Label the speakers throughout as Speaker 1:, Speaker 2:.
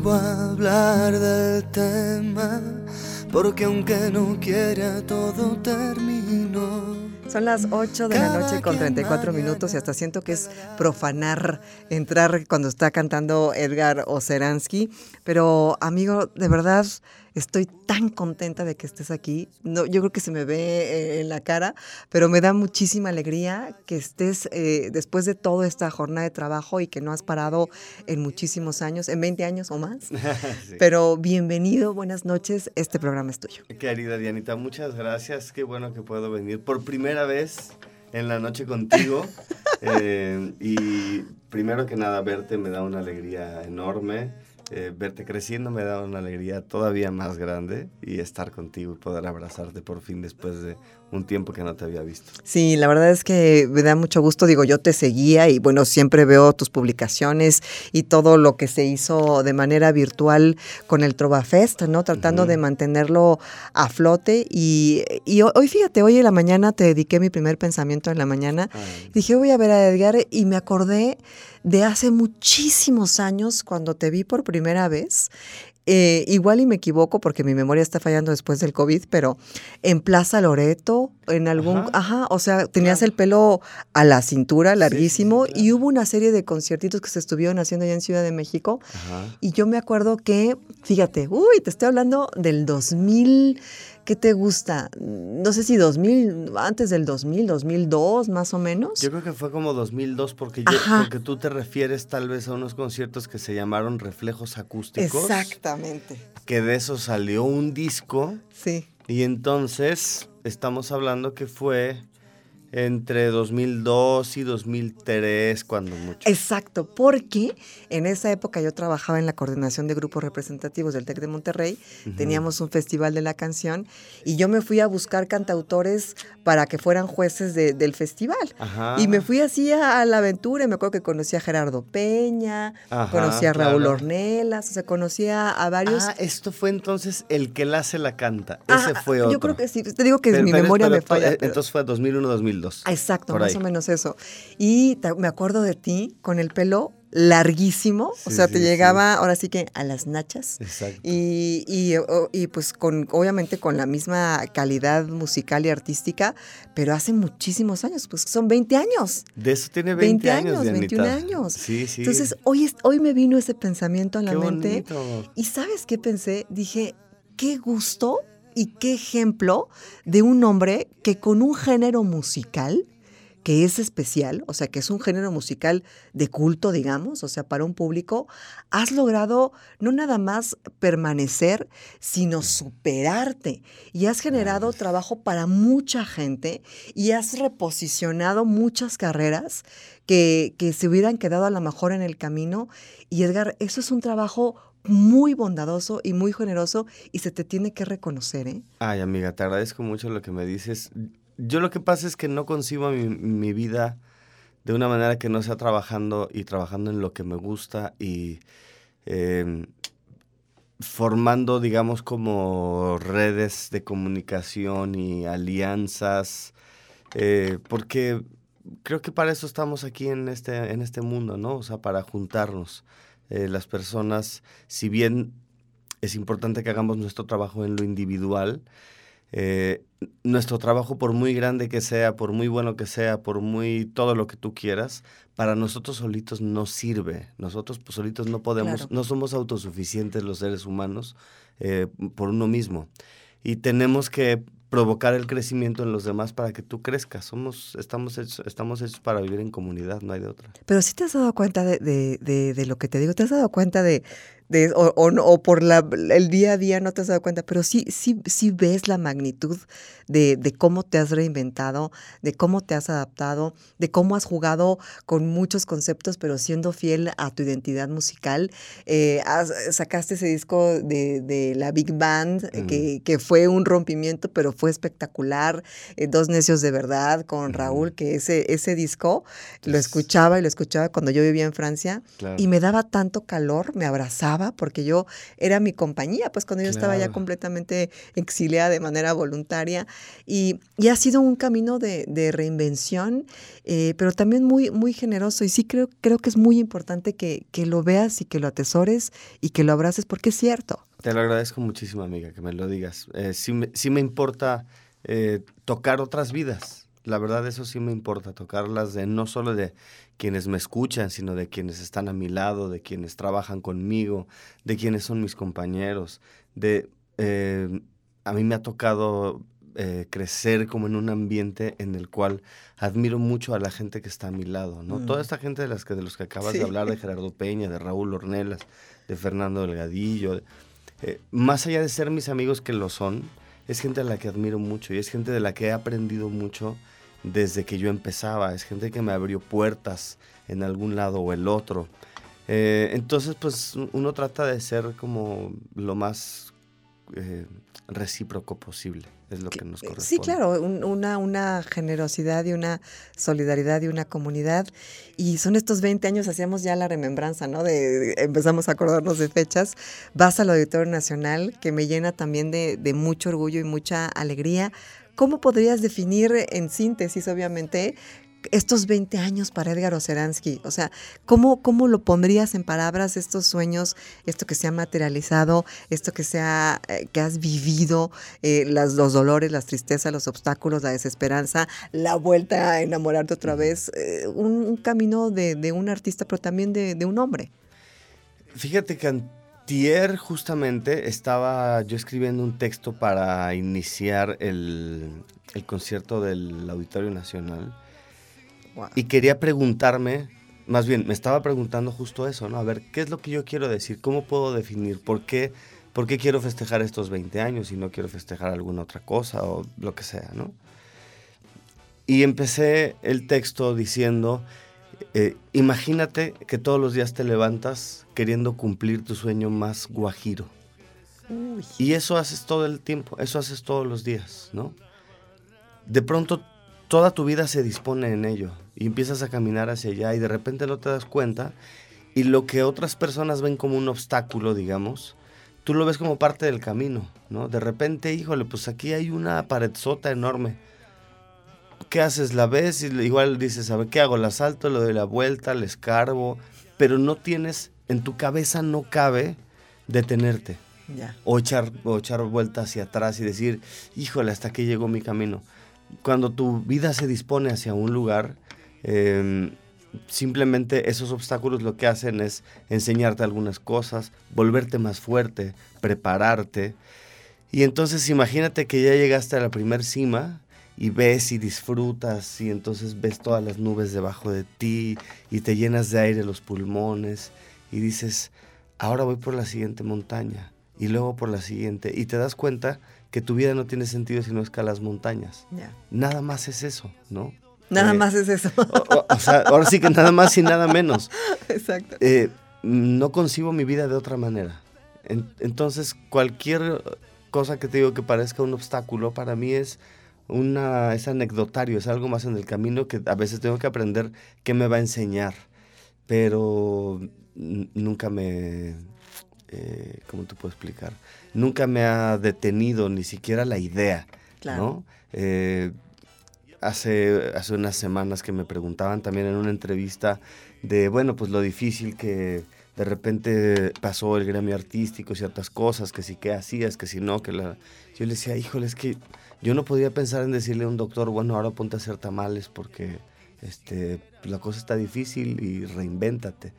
Speaker 1: Vuelvo a hablar del tema, porque aunque no quiera todo terminó.
Speaker 2: Son las 8 de la noche con 34 minutos y hasta siento que es profanar entrar cuando está cantando Edgar Oceransky. Pero amigo, de verdad estoy tan contenta de que estés aquí. No, yo creo que se me ve eh, en la cara, pero me da muchísima alegría que estés eh, después de toda esta jornada de trabajo y que no has parado en muchísimos años, en 20 años o más.
Speaker 3: Sí.
Speaker 2: Pero bienvenido, buenas noches, este programa es tuyo.
Speaker 3: Querida Dianita, muchas gracias. Qué bueno que puedo venir por primera vez en la noche contigo. Eh, y primero que nada, verte me da una alegría enorme. Eh, verte creciendo me da una alegría todavía más grande y estar contigo y poder abrazarte por fin después de un tiempo que no te había visto.
Speaker 2: Sí, la verdad es que me da mucho gusto. Digo, yo te seguía y bueno, siempre veo tus publicaciones y todo lo que se hizo de manera virtual con el Trova Fest, ¿no? Tratando de mantenerlo a flote. Y, y hoy, fíjate, hoy en la mañana te dediqué mi primer pensamiento en la mañana.
Speaker 3: Ay,
Speaker 2: Dije, voy a ver a Edgar y me acordé de hace muchísimos años cuando te vi por primera vez. Eh, igual y me equivoco porque mi memoria está fallando después del COVID, pero en Plaza Loreto, en algún,
Speaker 3: Ajá.
Speaker 2: ajá, o sea, tenías
Speaker 3: Claro.
Speaker 2: el pelo a la cintura,
Speaker 3: sí,
Speaker 2: larguísimo,
Speaker 3: claro.
Speaker 2: y hubo una serie de conciertitos que se estuvieron haciendo allá en Ciudad de México,
Speaker 3: ajá.
Speaker 2: y yo me acuerdo que, fíjate, uy, te estoy hablando del 2000, ¿qué te gusta? No sé si 2000, antes del 2000, 2002, más o menos.
Speaker 3: Yo creo que fue como 2002 porque, yo, porque tú te refieres tal vez a unos conciertos que se llamaron Reflejos Acústicos.
Speaker 2: Exactamente.
Speaker 3: Que de eso salió un disco
Speaker 2: Sí.
Speaker 3: y entonces estamos hablando que fue entre 2002 y 2003 cuando mucho.
Speaker 2: Exacto, porque en esa época yo trabajaba en la coordinación de grupos representativos del TEC de Monterrey, teníamos un festival de la canción y yo me fui a buscar cantautores para que fueran jueces de- del festival.
Speaker 3: Ajá.
Speaker 2: Y me fui así a, a la aventura y me acuerdo que conocí a Gerardo Peña,
Speaker 3: Ajá,
Speaker 2: conocí a Raúl
Speaker 3: claro.
Speaker 2: Ornelas, o sea, conocía a varios...
Speaker 3: Ah, esto fue entonces el que la hace la canta.
Speaker 2: Ah,
Speaker 3: Ese fue otro.
Speaker 2: Yo creo que sí, te digo que
Speaker 3: Pero-
Speaker 2: mi
Speaker 3: pero
Speaker 2: memoria me falla.
Speaker 3: eh, Entonces fue 2001-2002.
Speaker 2: Exacto, más
Speaker 3: ahí.
Speaker 2: o menos eso. Y me acuerdo de ti con el pelo larguísimo, o sea,
Speaker 3: sí,
Speaker 2: te
Speaker 3: sí.
Speaker 2: llegaba ahora sí que a las nachas.
Speaker 3: Exacto.
Speaker 2: Y, y, pues con, obviamente con la misma calidad musical y artística, pero hace muchísimos años, pues son 20 años.
Speaker 3: De eso tiene 20,
Speaker 2: 20
Speaker 3: años,
Speaker 2: años, 21
Speaker 3: Dianita.
Speaker 2: años.
Speaker 3: Sí, sí.
Speaker 2: Entonces, hoy, es- hoy me vino ese pensamiento a la
Speaker 3: Qué
Speaker 2: mente.
Speaker 3: bonito.
Speaker 2: Y ¿sabes qué pensé? Dije, qué gusto y qué ejemplo de un hombre que con un género musical que es especial, o sea, que es un género musical de culto, digamos, o sea, para un público, has logrado no nada más permanecer, sino superarte. Y has generado trabajo para mucha gente y has reposicionado muchas carreras que, que se hubieran quedado a lo mejor en el camino. Y Edgar, eso es un trabajo muy bondadoso y muy generoso y se te tiene que reconocer, ¿eh?
Speaker 3: Ay, amiga, te agradezco mucho lo que me dices. Yo lo que pasa es que no concibo mi, vida de una manera que no sea trabajando y trabajando en lo que me gusta y eh, formando, digamos, como redes de comunicación y alianzas, eh, porque creo que para eso estamos aquí en este, en este mundo, ¿no? O sea, para juntarnos. Eh, las personas, si bien es importante que hagamos nuestro trabajo en lo individual, eh, nuestro trabajo, por muy grande que sea, por muy bueno que sea, por muy todo lo que tú quieras, para nosotros solitos no sirve. Nosotros pues, solitos no podemos,
Speaker 2: Claro.
Speaker 3: no somos autosuficientes los seres humanos eh, por uno mismo. Y tenemos que provocar el crecimiento en los demás para que tú crezcas. Somos, estamos, hechos, estamos hechos para vivir en comunidad, no hay de otra.
Speaker 2: Pero sí te has dado cuenta de, de- de- de lo que te digo, te has dado cuenta de, de, o, o, por la, el día a día no te has dado cuenta, pero sí, sí, sí ves la magnitud de, de, cómo te has reinventado, de cómo te has adaptado, de cómo has jugado con muchos conceptos, pero siendo fiel a tu identidad musical. Eh, sacaste ese disco de, de la Big Band, que, que, fue un rompimiento, pero fue espectacular. Eh, Dos Necios de Verdad con Raúl, que ese, ese disco lo escuchaba y lo escuchaba cuando yo vivía en Francia y me daba tanto calor, me abrazaba porque yo era mi compañía, pues cuando yo estaba ya completamente exiliada de manera voluntaria y, y ha sido un camino de, de reinvención, eh, pero también muy, muy generoso y sí creo, creo que es muy importante que, que lo veas y que lo atesores y que lo abraces porque es cierto.
Speaker 3: Te lo agradezco muchísimo, amiga, que me lo digas. Eh, sí, me, sí me importa eh, tocar otras vidas la verdad eso sí me importa, tocarlas de no solo de quienes me escuchan, sino de quienes están a mi lado, de quienes trabajan conmigo, de quienes son mis compañeros. De, eh, a mí me ha tocado eh, crecer como en un ambiente en el cual admiro mucho a la gente que está a mi lado, ¿no? Toda mm. esta gente de, las que, de los que acabas de hablar, de Gerardo Peña, de Raúl Ornelas, de Fernando Delgadillo, eh, más allá de ser mis amigos que lo son, es gente a la que admiro mucho y es gente de la que he aprendido mucho desde que yo empezaba. Es gente que me abrió puertas en algún lado o el otro. Eh, entonces, pues uno trata de ser como lo más eh, recíproco posible. Es lo que nos corresponde.
Speaker 2: Sí, claro, una, una generosidad y una solidaridad y una comunidad. Y son estos 20 años, hacíamos ya la remembranza, ¿no? De, empezamos a acordarnos de fechas. Vas al Auditorio Nacional, que me llena también de, de mucho orgullo y mucha alegría ¿Cómo podrías definir en síntesis, obviamente, estos 20 años para Edgar Oceransky? O sea, ¿cómo, ¿cómo lo pondrías en palabras estos sueños, esto que se ha materializado, esto que, se eh, que has vivido, eh, las, los dolores, las tristezas, los obstáculos, la desesperanza, la vuelta a enamorarte otra vez? Eh, un, camino de, un artista, pero también de, de un hombre.
Speaker 3: Fíjate que Ayer justamente estaba yo escribiendo un texto para iniciar el, concierto del Auditorio Nacional y quería preguntarme, más bien me estaba preguntando justo eso, ¿no? A ver, ¿qué es lo que yo quiero decir? ¿Cómo puedo definir? ¿Por qué, por qué quiero festejar estos 20 años y no quiero festejar alguna otra cosa o lo que sea, ¿no? Y empecé el texto diciendo eh, imagínate que todos los días te levantas queriendo cumplir tu sueño más guajiro. Y eso haces todo el tiempo, eso haces todos los días, ¿no? De pronto toda tu vida se dispone en ello y empiezas a caminar hacia allá y de repente no te das cuenta y lo que otras personas ven como un obstáculo, digamos, tú lo ves como parte del camino, ¿no? De repente, híjole, pues aquí hay una sota enorme ¿qué haces? La ves y igual dices, a ver, ¿qué hago? La salto, le doy la vuelta, le escarbo, pero no tienes, en tu cabeza no cabe detenerte. O, echar, o echar vuelta hacia atrás y decir, híjole, hasta aquí llegó mi camino. Cuando tu vida se dispone hacia un lugar, em, simplemente esos obstáculos lo que hacen es enseñarte algunas cosas, volverte más fuerte, prepararte. Y entonces imagínate que ya llegaste a la primer cima y ves y disfrutas y entonces ves todas las nubes debajo de ti y te llenas de aire los pulmones y dices, ahora voy por la siguiente montaña y luego por la siguiente y te das cuenta que tu vida no tiene sentido si no escalas montañas. Nada más es eso, ¿no?
Speaker 2: Nada eh, más es eso.
Speaker 3: O, sea, ahora sí que nada más y nada menos. Exacto. Eh, no concibo mi vida de otra manera. entonces, cualquier cosa que te digo que parezca un obstáculo, para mí es una, es anecdotario, es algo más en el camino que a veces tengo que aprender qué me va a enseñar, pero nunca me, eh, ¿cómo te puedo explicar? Nunca me ha detenido ni siquiera la idea, ¿no? Eh, hace, hace unas semanas que me preguntaban también en una entrevista de, bueno, pues lo difícil que de repente pasó el gremio artístico, ciertas cosas, que sí que hacías, que si no, que la... Yo le decía, híjole, es que yo no podía pensar en decirle a un doctor, bueno, ahora ponte a hacer tamales porque este, la cosa está difícil y reinvéntate.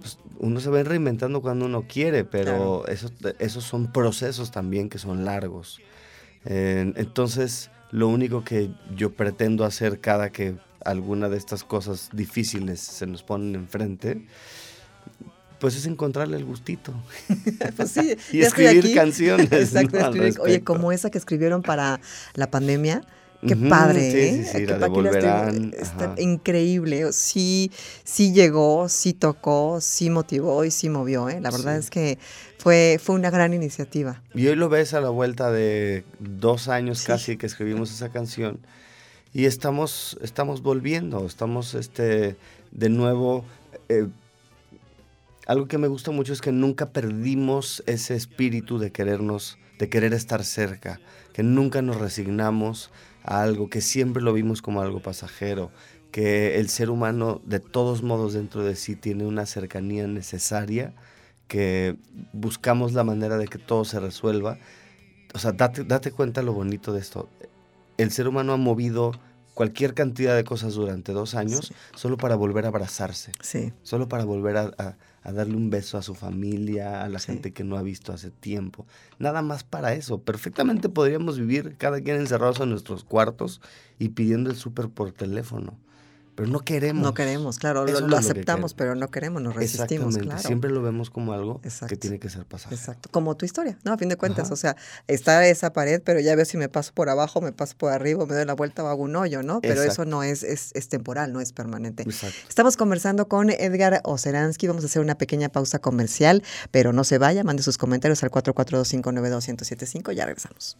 Speaker 3: Pues, uno se va reinventando cuando uno quiere, pero esos, esos son procesos también que son largos. entonces, lo único que yo pretendo hacer cada que alguna de estas cosas difíciles se nos ponen enfrente, pues es encontrarle el gustito.
Speaker 2: Pues sí,
Speaker 3: y escribir
Speaker 2: aquí.
Speaker 3: canciones.
Speaker 2: Exacto, escribir- oye, como esa que escribieron para la pandemia. Qué padre,
Speaker 3: sí,
Speaker 2: ¿eh?
Speaker 3: sí, sí,
Speaker 2: Que
Speaker 3: la de
Speaker 2: pa' aquí estoy-
Speaker 3: Volverán,
Speaker 2: Está increíble. Sí, sí llegó, sí tocó, sí motivó y sí movió, ¿eh? La verdad es que fue, fue una gran iniciativa.
Speaker 3: Y hoy lo ves a la vuelta de dos años casi que escribimos esa canción. Y estamos, estamos volviendo, estamos este, de nuevo. eh, algo que me gusta mucho es que nunca perdimos ese espíritu de querernos, de querer estar cerca, que nunca nos resignamos a algo, que siempre lo vimos como algo pasajero, que el ser humano de todos modos dentro de sí tiene una cercanía necesaria, que buscamos la manera de que todo se resuelva. O sea, date, date cuenta lo bonito de esto. El ser humano ha movido cualquier cantidad de cosas durante dos años
Speaker 2: Sí.
Speaker 3: solo para volver a abrazarse
Speaker 2: Sí,
Speaker 3: solo para volver a, a- a darle un beso a su familia, a la
Speaker 2: Sí.
Speaker 3: gente que no ha visto hace tiempo. Nada más para eso. Perfectamente podríamos vivir cada quien encerrados en nuestros cuartos y pidiendo el súper por teléfono. Pero no queremos.
Speaker 2: no queremos, claro,
Speaker 3: Eso
Speaker 2: lo,
Speaker 3: que
Speaker 2: aceptamos, pero no queremos, nos resistimos,
Speaker 3: Exactamente.
Speaker 2: claro.
Speaker 3: Siempre lo vemos como algo
Speaker 2: Exacto.
Speaker 3: que tiene que ser pasajero.
Speaker 2: Exacto, como tu historia, ¿no? A fin de cuentas,
Speaker 3: Ajá.
Speaker 2: o sea, está esa pared, pero ya veo si me paso por abajo, me paso por arriba, me doy la vuelta o hago un hoyo, ¿no? Pero eso no es, es, es temporal, no es permanente.
Speaker 3: Exacto.
Speaker 2: Estamos conversando con Edgar Oceransky, vamos a hacer una pequeña pausa comercial, pero no se vaya, mande sus comentarios al 442-592-1075, ya regresamos.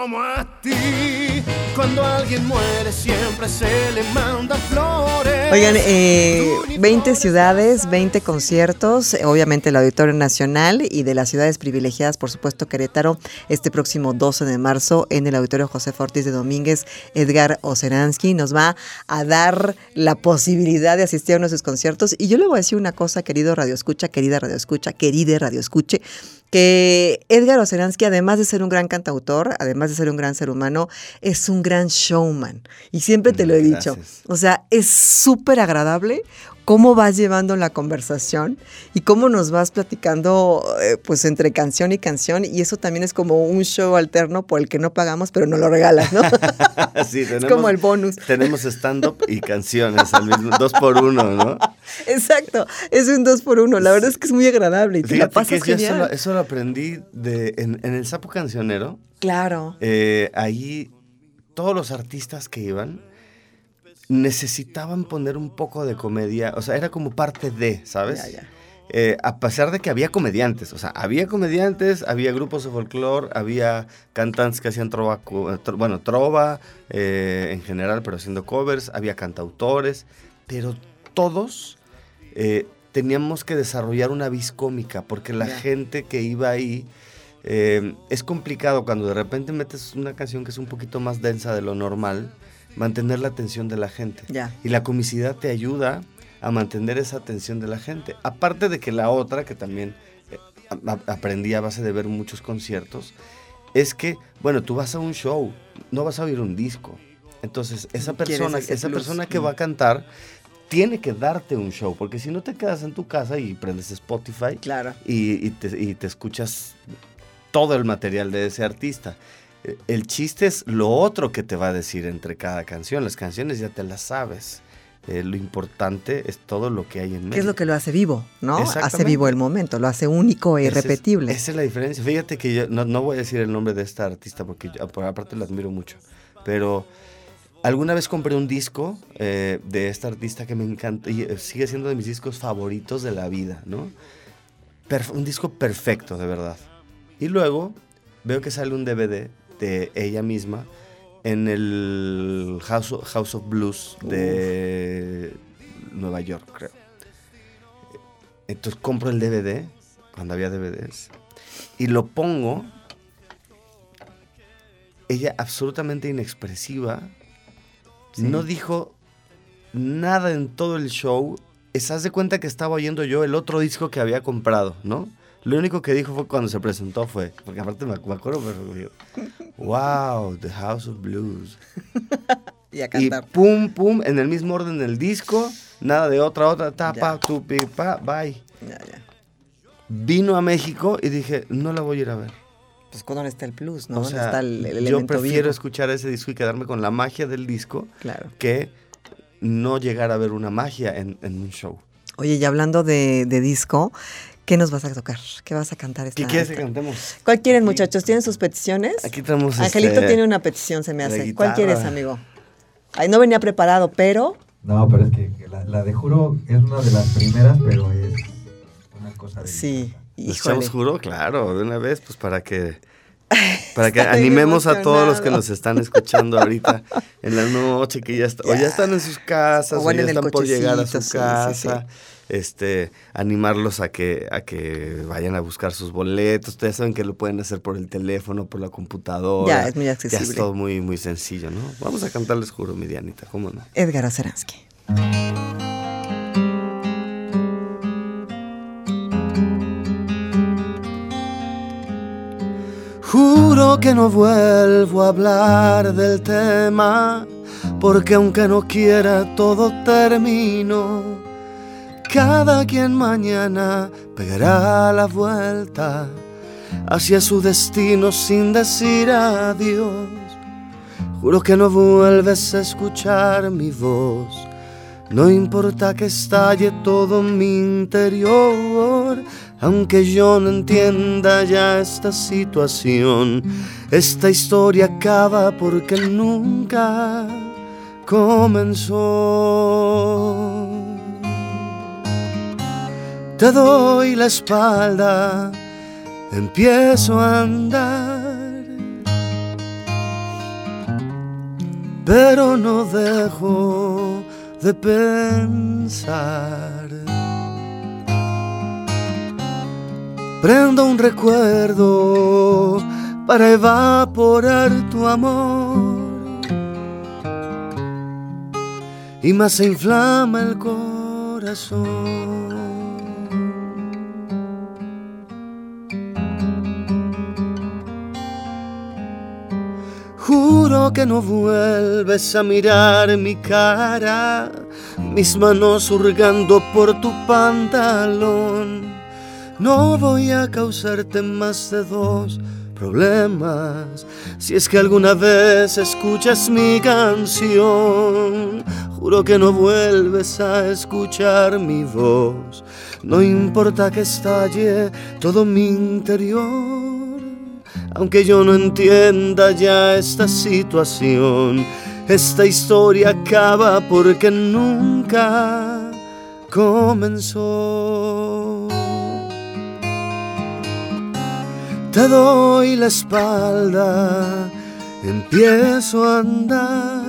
Speaker 1: Como a ti. Cuando alguien muere siempre se le manda flores.
Speaker 2: Oigan, eh, 20 ciudades, 20 conciertos, eh, obviamente el Auditorio Nacional y de las ciudades privilegiadas, por supuesto, Querétaro, este próximo 12 de marzo en el Auditorio José Ortiz de Domínguez, Edgar Oceransky nos va a dar la posibilidad de asistir a uno de sus conciertos. Y yo le voy a decir una cosa, querido Radio Escucha, querida Radio Escucha, querida Radio Escuche, que Edgar Oceransky, además de ser un gran cantautor, además de ser un gran ser humano, es un gran showman. Y siempre te lo he dicho.
Speaker 3: Gracias.
Speaker 2: O sea, es súper agradable cómo vas llevando la conversación y cómo nos vas platicando eh, pues entre canción y canción y eso también es como un show alterno por el que no pagamos pero no lo regalas, ¿no?
Speaker 3: Sí,
Speaker 2: es
Speaker 3: tenemos-
Speaker 2: como el bonus.
Speaker 3: Tenemos stand-up y canciones al mismo, dos por uno, ¿no?
Speaker 2: Exacto, es un dos por uno. La verdad es que es muy agradable y te la
Speaker 3: Fíjate
Speaker 2: pasas
Speaker 3: que yo eso
Speaker 2: genial.
Speaker 3: lo, eso lo aprendí de, en, en el Sapo Cancionero.
Speaker 2: Claro.
Speaker 3: Eh, ahí todos los artistas que iban necesitaban poner un poco de comedia, o sea, era como parte de, ¿sabes?
Speaker 2: Ya, ya.
Speaker 3: Eh, a pesar de que había comediantes, o sea, había comediantes, había grupos de folclore, había cantantes que hacían trova, bueno, trova eh, en general, pero haciendo covers, había cantautores, pero todos eh, teníamos que desarrollar una vis cómica, porque la gente que iba ahí es complicado cuando de repente metes una canción que es un poquito más densa de lo normal, mantener la atención de la gente.
Speaker 2: Ya.
Speaker 3: Y la comicidad te ayuda a mantener esa atención de la gente. Aparte de que la otra, que también eh, aprendí a base de ver muchos conciertos, es que, bueno, tú vas a un show, no vas a oír un disco. Entonces, esa persona, esa
Speaker 2: plus.
Speaker 3: persona que
Speaker 2: Mm.
Speaker 3: va a cantar tiene que darte un show, porque si no te quedas en tu casa y prendes Spotify
Speaker 2: Claro.
Speaker 3: y, y te, y te escuchas todo el material de ese artista. El chiste es lo otro que te va a decir entre cada canción. Las canciones ya te las sabes. Eh, lo importante es todo lo que hay en medio.
Speaker 2: ¿Qué es lo que lo hace vivo, no? Hace vivo el momento, lo hace único e
Speaker 3: Esa es-
Speaker 2: irrepetible.
Speaker 3: Esa es la diferencia. Fíjate que yo no, no voy a decir el nombre de esta artista porque yo, por aparte la admiro mucho. Pero alguna vez compré un disco eh, de esta artista que me encanta y eh, sigue siendo de mis discos favoritos de la vida, ¿no? Perf- un disco perfecto, de verdad. Y luego veo que sale un DVD ella misma en el House of, House of Blues de Nueva York, creo. Entonces compro el DVD, cuando había DVDs, y lo pongo. Ella absolutamente inexpresiva,
Speaker 2: Sí.
Speaker 3: no dijo nada en todo el show. Estás de cuenta que estaba oyendo yo el otro disco que había comprado, ¿no? Lo único que dijo fue cuando se presentó fue, porque aparte me, acuerdo, pero wow, The House of Blues.
Speaker 2: Y a
Speaker 3: Y
Speaker 2: cantar.
Speaker 3: pum, pum, en el mismo orden del disco, nada de otra, otra, ta,
Speaker 2: Ya.
Speaker 3: pa, tu, pi, pa, bye.
Speaker 2: Ya, ya.
Speaker 3: Vino a México y dije, no la voy a ir a ver.
Speaker 2: pues ¿dónde está el plus? ¿no?
Speaker 4: O
Speaker 2: ¿Dónde
Speaker 4: sea,
Speaker 2: está el, el
Speaker 4: yo prefiero
Speaker 2: vivo?
Speaker 4: escuchar ese disco y quedarme con la magia del disco
Speaker 2: Claro.
Speaker 4: que no llegar a ver una magia en, en un show.
Speaker 2: Oye, y hablando de, de disco, ¿qué nos vas a tocar? ¿Qué vas a cantar esta
Speaker 4: ¿Qué quieres que cantemos?
Speaker 2: ¿Cuál quieren, muchachos? ¿Tienen sus peticiones?
Speaker 4: Aquí tenemos
Speaker 2: Angelito
Speaker 4: este,
Speaker 2: tiene una petición, se me hace. ¿Cuál quieres, amigo? Ay, no venía preparado, pero
Speaker 5: No, pero es que, la, la de Juro es una de las primeras, pero es una cosa de...
Speaker 2: sí,
Speaker 4: ¿Nos
Speaker 2: híjole.
Speaker 4: echamos juro? Claro, de una vez, pues para que para que
Speaker 2: Estoy
Speaker 4: animemos a todos los que nos están escuchando ahorita en la noche, que ya, está, o ya están en sus casas,
Speaker 2: O
Speaker 4: o, ya
Speaker 2: en el
Speaker 4: están por llegar a
Speaker 2: cochecito,
Speaker 4: su
Speaker 2: sí, sí,
Speaker 4: casa. Este, animarlos a que, a que vayan a buscar sus boletos. Ustedes saben que lo pueden hacer por el teléfono, por la computadora.
Speaker 2: Ya, es muy
Speaker 4: Ya
Speaker 2: accesible.
Speaker 4: es todo muy, muy sencillo, ¿no? Vamos a cantarles juro, mi Dianita, ¿cómo no?
Speaker 2: Edgar Oceransky.
Speaker 3: Juro que no vuelvo a hablar del tema, porque aunque no quiera todo termino. Cada quien mañana pegará la vuelta hacia su destino sin decir adiós. Juro que no vuelves a escuchar mi voz. No importa que estalle todo mi interior, aunque yo no entienda ya esta situación. Esta historia acaba porque nunca comenzó. Te doy la espalda, empiezo a andar. pero no dejo de pensar. Prendo un recuerdo para evaporar tu amor y más se inflama el corazón. Juro que no vuelves a mirar mi cara, mis manos hurgando por tu pantalón. No voy a causarte más de dos problemas. Si es que alguna vez escuchas mi canción, juro que no vuelves a escuchar mi voz. No importa que estalle todo mi interior. Aunque yo no entienda ya esta situación, esta historia acaba porque nunca comenzó. Te doy la espalda, empiezo a andar,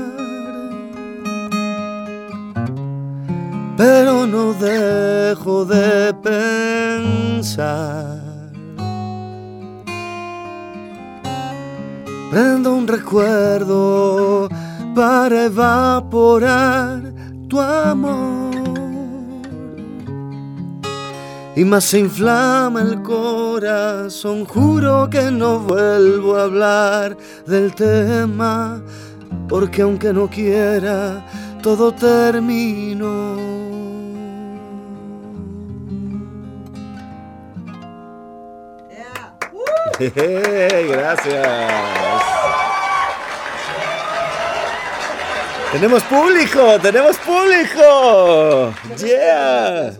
Speaker 3: pero no dejo de pensar. Prendo un recuerdo para evaporar tu amor. Y más se inflama el corazón, juro que no vuelvo a hablar del tema, porque aunque no quiera, todo terminó.
Speaker 4: Gracias. Tenemos público, tenemos público. Yeah.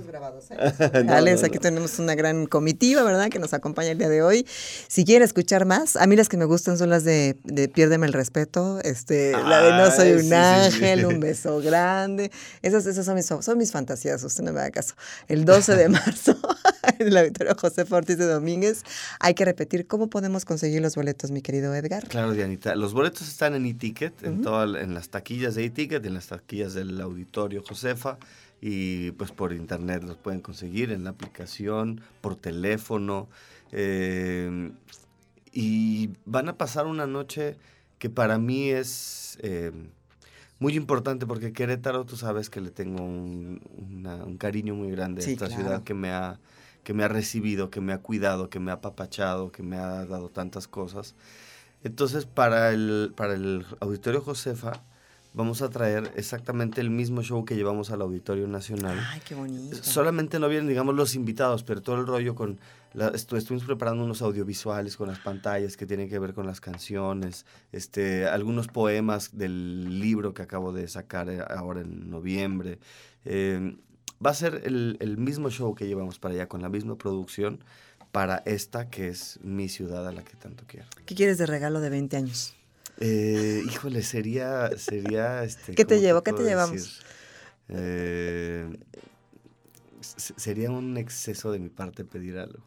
Speaker 4: No,
Speaker 2: Alex,
Speaker 4: no,
Speaker 2: aquí tenemos una gran comitiva, ¿verdad? Que nos acompaña el día de hoy. Si quieren escuchar más, a mí las que me gustan son las de, de Piérdeme el respeto, este, la de No soy
Speaker 4: Ay,
Speaker 2: un
Speaker 4: sí,
Speaker 2: ángel,
Speaker 4: sí.
Speaker 2: un beso grande. Esas, esas son, mis, son mis fantasías, usted no me haga caso. El 12 de marzo, en la Victoria José Ortiz de Domínguez, hay que repetir cómo podemos conseguir los boletos, mi querido Edgar.
Speaker 4: Claro, Dianita. Los boletos están en e-ticket, en, toda- en las taquillas de e-ticket, en las taquillas del auditorio Josefa. Y pues por internet los pueden conseguir en la aplicación, por teléfono. eh, y van a pasar una noche que para mí es eh, muy importante porque Querétaro, tú sabes que le tengo un, una- un cariño muy grande
Speaker 2: Sí,
Speaker 4: a esta
Speaker 2: claro.
Speaker 4: ciudad que me ha que me ha recibido, que me ha cuidado, que me ha apapachado, que me ha dado tantas cosas. Entonces, para el, para el Auditorio Josefa
Speaker 3: vamos a traer exactamente el mismo show que llevamos al Auditorio Nacional.
Speaker 2: Ay, qué bonito.
Speaker 3: Solamente no vienen, digamos, los invitados, pero todo el rollo con... La, estu- estuvimos preparando unos audiovisuales con las pantallas que tienen que ver con las canciones, este, algunos poemas del libro que acabo de sacar eh, ahora en noviembre. Eh, va a ser el, el mismo show que llevamos para allá, con la misma producción, para esta que es mi ciudad a la que tanto quiero.
Speaker 2: ¿Qué quieres de regalo de 20 años?
Speaker 3: Eh, híjole, sería, sería, este,
Speaker 2: ¿Qué te
Speaker 3: ¿cómo
Speaker 2: llevo? ¿Qué te llevamos?
Speaker 3: Eh, se- sería un exceso de mi parte pedir algo.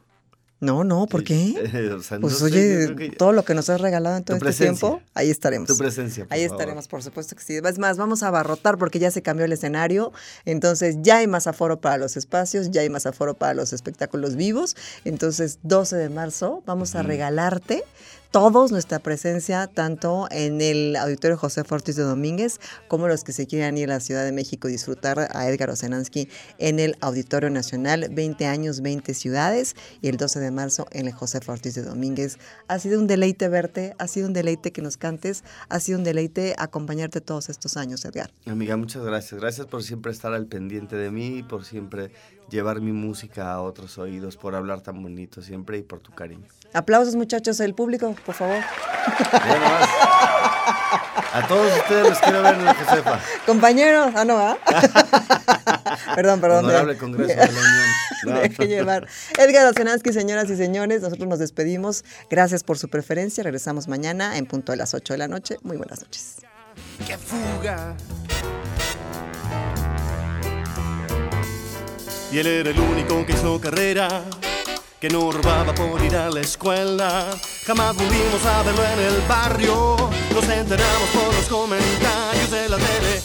Speaker 2: No, no, ¿por qué?
Speaker 3: O sea,
Speaker 2: Pues
Speaker 3: no
Speaker 2: oye,
Speaker 3: que-
Speaker 2: todo lo que nos has regalado en todo
Speaker 3: Tu
Speaker 2: este tiempo, ahí estaremos.
Speaker 3: Tu presencia, por
Speaker 2: Ahí
Speaker 3: favor.
Speaker 2: estaremos, por supuesto que sí. Es más, vamos a abarrotar porque ya se cambió el escenario. Entonces ya hay más aforo para los espacios, ya hay más aforo para los espectáculos vivos. Entonces, 12 de marzo, vamos a regalarte todos nuestra presencia, tanto en el Auditorio José Ortiz de Domínguez, como los que se quieran ir a la Ciudad de México y disfrutar a Edgar Ocenansky en el Auditorio Nacional, 20 años, 20 ciudades, y el 12 de marzo en el José Ortiz de Domínguez. Ha sido un deleite verte, ha sido un deleite que nos cantes, ha sido un deleite acompañarte todos estos años, Edgar.
Speaker 3: Amiga, muchas gracias. Gracias por siempre estar al pendiente de mí, por siempre llevar mi música a otros oídos, por hablar tan bonito siempre y por tu cariño.
Speaker 2: Aplausos muchachos, el público, por favor.
Speaker 3: Ya nomás. A todos ustedes los quiero ver en la Josefa.
Speaker 2: Compañeros, ah, no, ¿ah? perdón, perdón.
Speaker 3: Honorable
Speaker 2: me-
Speaker 3: Congreso de la Unión. No.
Speaker 2: Llevar. Edgar Ocenansky, señoras y señores, nosotros nos despedimos. Gracias por su preferencia. Regresamos mañana en punto de las 8 de la noche. Muy buenas noches.
Speaker 1: ¡Qué fuga! Y él era el único que hizo carrera, que no robaba por ir a la escuela. Jamás volvimos a verlo en el barrio, nos enteramos por los comentarios de la tele